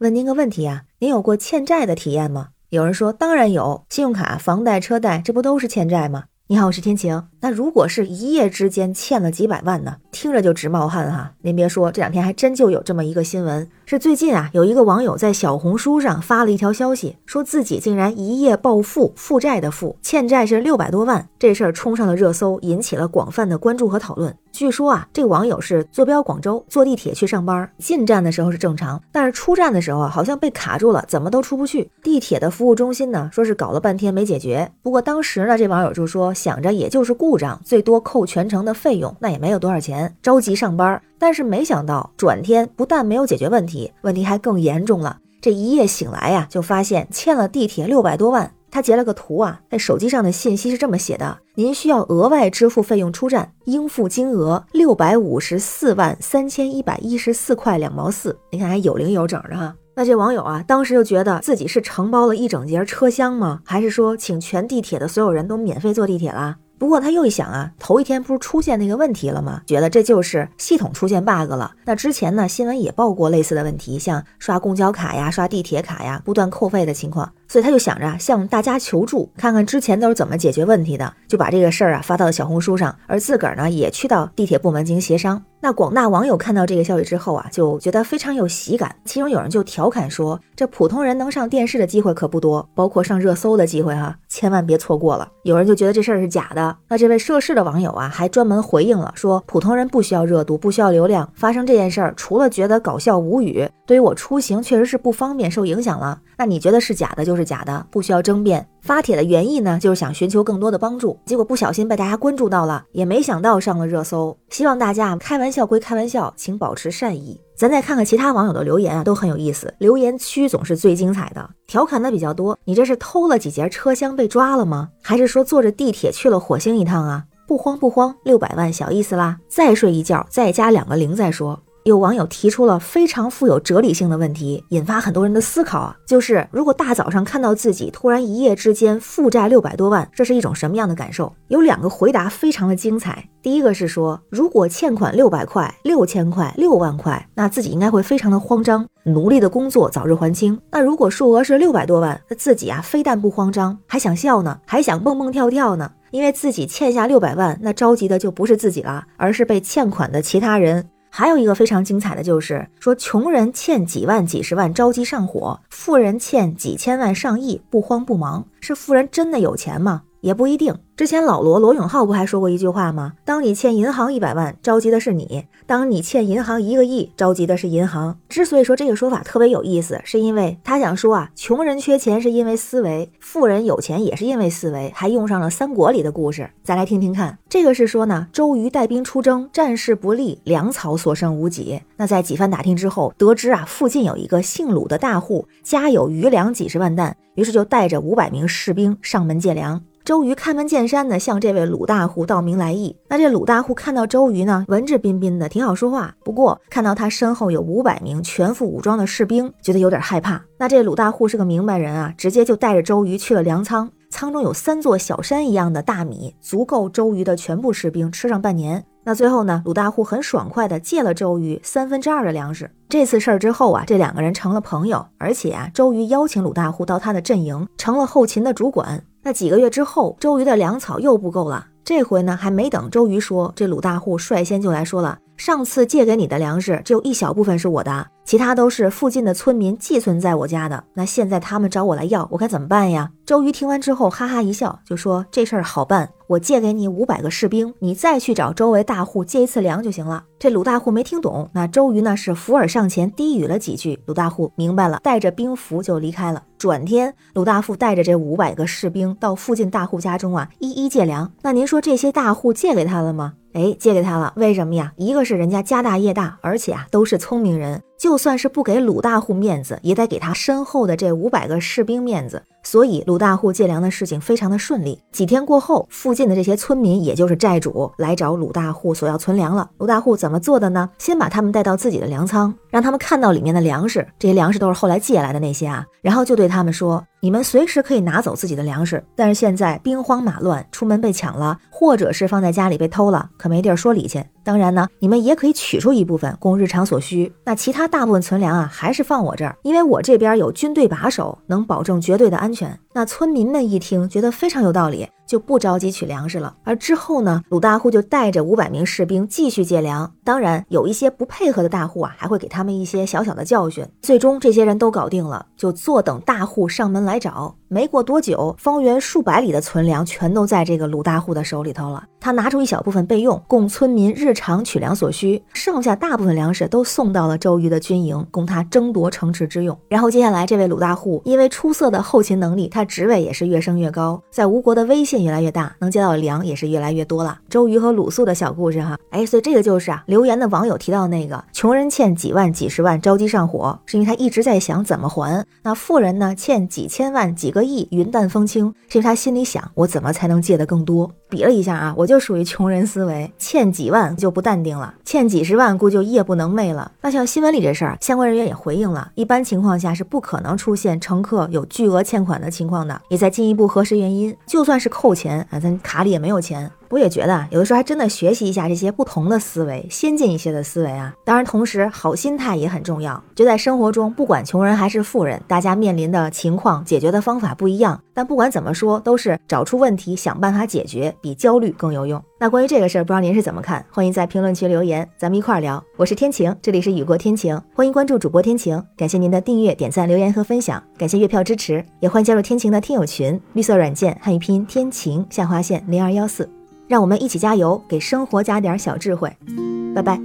问您个问题啊，您有过欠债的体验吗？有人说当然有，信用卡、房贷、车贷，这不都是欠债吗？你好，我是天晴。那如果是一夜之间欠了几百万呢？听着就直冒汗哈。您别说，这两天还真就有这么一个新闻，是最近啊，有一个网友在小红书上发了一条消息，说自己竟然一夜暴富，负债的负，欠债是六百多万。这事儿冲上了热搜，引起了广泛的关注和讨论。据说啊，这个网友是坐标广州，坐地铁去上班，进站的时候是正常，但是出站的时候，好像被卡住了，怎么都出不去。地铁的服务中心呢，说是搞了半天没解决。不过当时呢，这网友就说，想着也就是故障，最多扣全程的费用，那也没有多少钱，着急上班。但是没想到，转天不但没有解决问题，问题还更严重了。这一夜醒来呀，就发现欠了地铁六百多万。他截了个图啊，在手机上的信息是这么写的：您需要额外支付费用出站，应付金额六百五十四万三千一百一十四块两毛四。你看还有零有整的哈。那这网友啊，当时就觉得自己是承包了一整节车厢吗？还是说请全地铁的所有人都免费坐地铁啦？不过他又一想啊，头一天不是出现那个问题了吗？觉得这就是系统出现 bug 了。那之前呢，新闻也报过类似的问题，像刷公交卡呀、刷地铁卡呀，不断扣费的情况。所以他就想着向大家求助，看看之前都是怎么解决问题的，就把这个事儿啊发到了小红书上，而自个儿呢也去到地铁部门进行协商。那广大网友看到这个消息之后啊，就觉得非常有喜感。其中有人就调侃说：“这普通人能上电视的机会可不多，包括上热搜的机会哈，千万别错过了。”有人就觉得这事儿是假的。那这位涉事的网友啊，还专门回应了说：“普通人不需要热度，不需要流量，发生这件事儿，除了觉得搞笑无语，对于我出行确实是不方便，受影响了。那你觉得是假的，就是。”假的，不需要争辩。发帖的原意呢，就是想寻求更多的帮助，结果不小心被大家关注到了，也没想到上了热搜。希望大家开玩笑归开玩笑，请保持善意。咱再看看其他网友的留言啊，都很有意思。留言区总是最精彩的，调侃的比较多。你这是偷了几节车厢被抓了吗？还是说坐着地铁去了火星一趟啊？不慌不慌，六百万小意思啦，再睡一觉，再加两个零再说。有网友提出了非常富有哲理性的问题，引发很多人的思考啊，就是如果大早上看到自己突然一夜之间负债六百多万，这是一种什么样的感受？有两个回答非常的精彩。第一个是说，如果欠款六百块、六千块、六万块，那自己应该会非常的慌张，努力的工作早日还清。那如果数额是六百多万，那自己啊非但不慌张，还想笑呢，还想蹦蹦跳跳呢，因为自己欠下六百万，那着急的就不是自己了，而是被欠款的其他人。还有一个非常精彩的就是说，穷人欠几万、几十万着急上火，富人欠几千万、上亿不慌不忙。是富人真的有钱吗？也不一定。之前老罗罗永浩不还说过一句话吗？当你欠银行一百万，着急的是你；当你欠银行一个亿，着急的是银行。之所以说这个说法特别有意思，是因为他想说啊，穷人缺钱是因为思维，富人有钱也是因为思维，还用上了三国里的故事。咱来听听看，这个是说呢，周瑜带兵出征，战事不利，粮草所剩无几。那在几番打听之后，得知啊，附近有一个姓鲁的大户，家有余粮几十万担，于是就带着五百名士兵上门借粮。周瑜开门见山的向这位鲁大户道明来意。那这鲁大户看到周瑜呢，文质彬彬的，挺好说话。不过看到他身后有五百名全副武装的士兵，觉得有点害怕。那这鲁大户是个明白人啊，直接就带着周瑜去了粮仓。仓中有三座小山一样的大米，足够周瑜的全部士兵吃上半年。那最后呢，鲁大户很爽快的借了周瑜三分之二的粮食。这次事儿之后啊，这两个人成了朋友，而且啊，周瑜邀请鲁大户到他的阵营，成了后勤的主管。那几个月之后，周瑜的粮草又不够了。这回呢，还没等周瑜说，这鲁大户率先就来说了：“上次借给你的粮食，只有一小部分是我的，其他都是附近的村民寄存在我家的。那现在他们找我来要，我该怎么办呀？”周瑜听完之后，哈哈一笑，就说：“这事儿好办，我借给你五百个士兵，你再去找周围大户借一次粮就行了。”这鲁大户没听懂，那周瑜呢是扶耳上前低语了几句，鲁大户明白了，带着兵符就离开了。转天，鲁大富带着这五百个士兵到附近大户家中啊，一一借粮。那您说这些大户借给他了吗？哎，借给他了。为什么呀？一个是人家家大业大，而且啊都是聪明人，就算是不给鲁大户面子，也得给他身后的这五百个士兵面子。所以鲁大户借粮的事情非常的顺利。几天过后，附近的这些村民，也就是债主，来找鲁大户索要存粮了。鲁大户怎么做的呢？先把他们带到自己的粮仓，让他们看到里面的粮食，这些粮食都是后来借来的那些啊，然后就对他们说。你们随时可以拿走自己的粮食，但是现在兵荒马乱，出门被抢了，或者是放在家里被偷了，可没地儿说理去。当然呢，你们也可以取出一部分供日常所需，那其他大部分存粮啊，还是放我这儿，因为我这边有军队把守，能保证绝对的安安全。那村民们一听，觉得非常有道理。就不着急取粮食了。而之后呢，鲁大户就带着五百名士兵继续借粮。当然，有一些不配合的大户啊，还会给他们一些小小的教训。最终，这些人都搞定了，就坐等大户上门来找。没过多久，方圆数百里的存粮全都在这个鲁大户的手里头了。他拿出一小部分备用，供村民日常取粮所需；剩下大部分粮食都送到了周瑜的军营，供他争夺城池之用。然后接下来，这位鲁大户因为出色的后勤能力，他职位也是越升越高，在吴国的威信越来越大，能接到的粮也是越来越多了。周瑜和鲁肃的小故事哈，哎，所以这个就是啊，留言的网友提到那个穷人欠几万、几十万着急上火，是因为他一直在想怎么还；那富人呢，欠几千万、几个。亿云淡风轻，是因为他心里想，我怎么才能借的更多？比了一下啊，我就属于穷人思维，欠几万就不淡定了，欠几十万估计就夜不能寐了。那像新闻里这事儿，相关人员也回应了，一般情况下是不可能出现乘客有巨额欠款的情况的，也在进一步核实原因。就算是扣钱啊，咱卡里也没有钱。我也觉得啊，有的时候还真的学习一下这些不同的思维，先进一些的思维啊。当然，同时好心态也很重要。就在生活中，不管穷人还是富人，大家面临的情况、解决的方法不一样。但不管怎么说，都是找出问题，想办法解决，比焦虑更有用。那关于这个事儿，不知道您是怎么看？欢迎在评论区留言，咱们一块儿聊。我是天晴，这里是雨过天晴，欢迎关注主播天晴。感谢您的订阅、点赞、留言和分享，感谢月票支持，也欢迎加入天晴的听友群，绿色软件汉语拼音天晴下划线零二幺四。让我们一起加油，给生活加点小智慧。拜拜。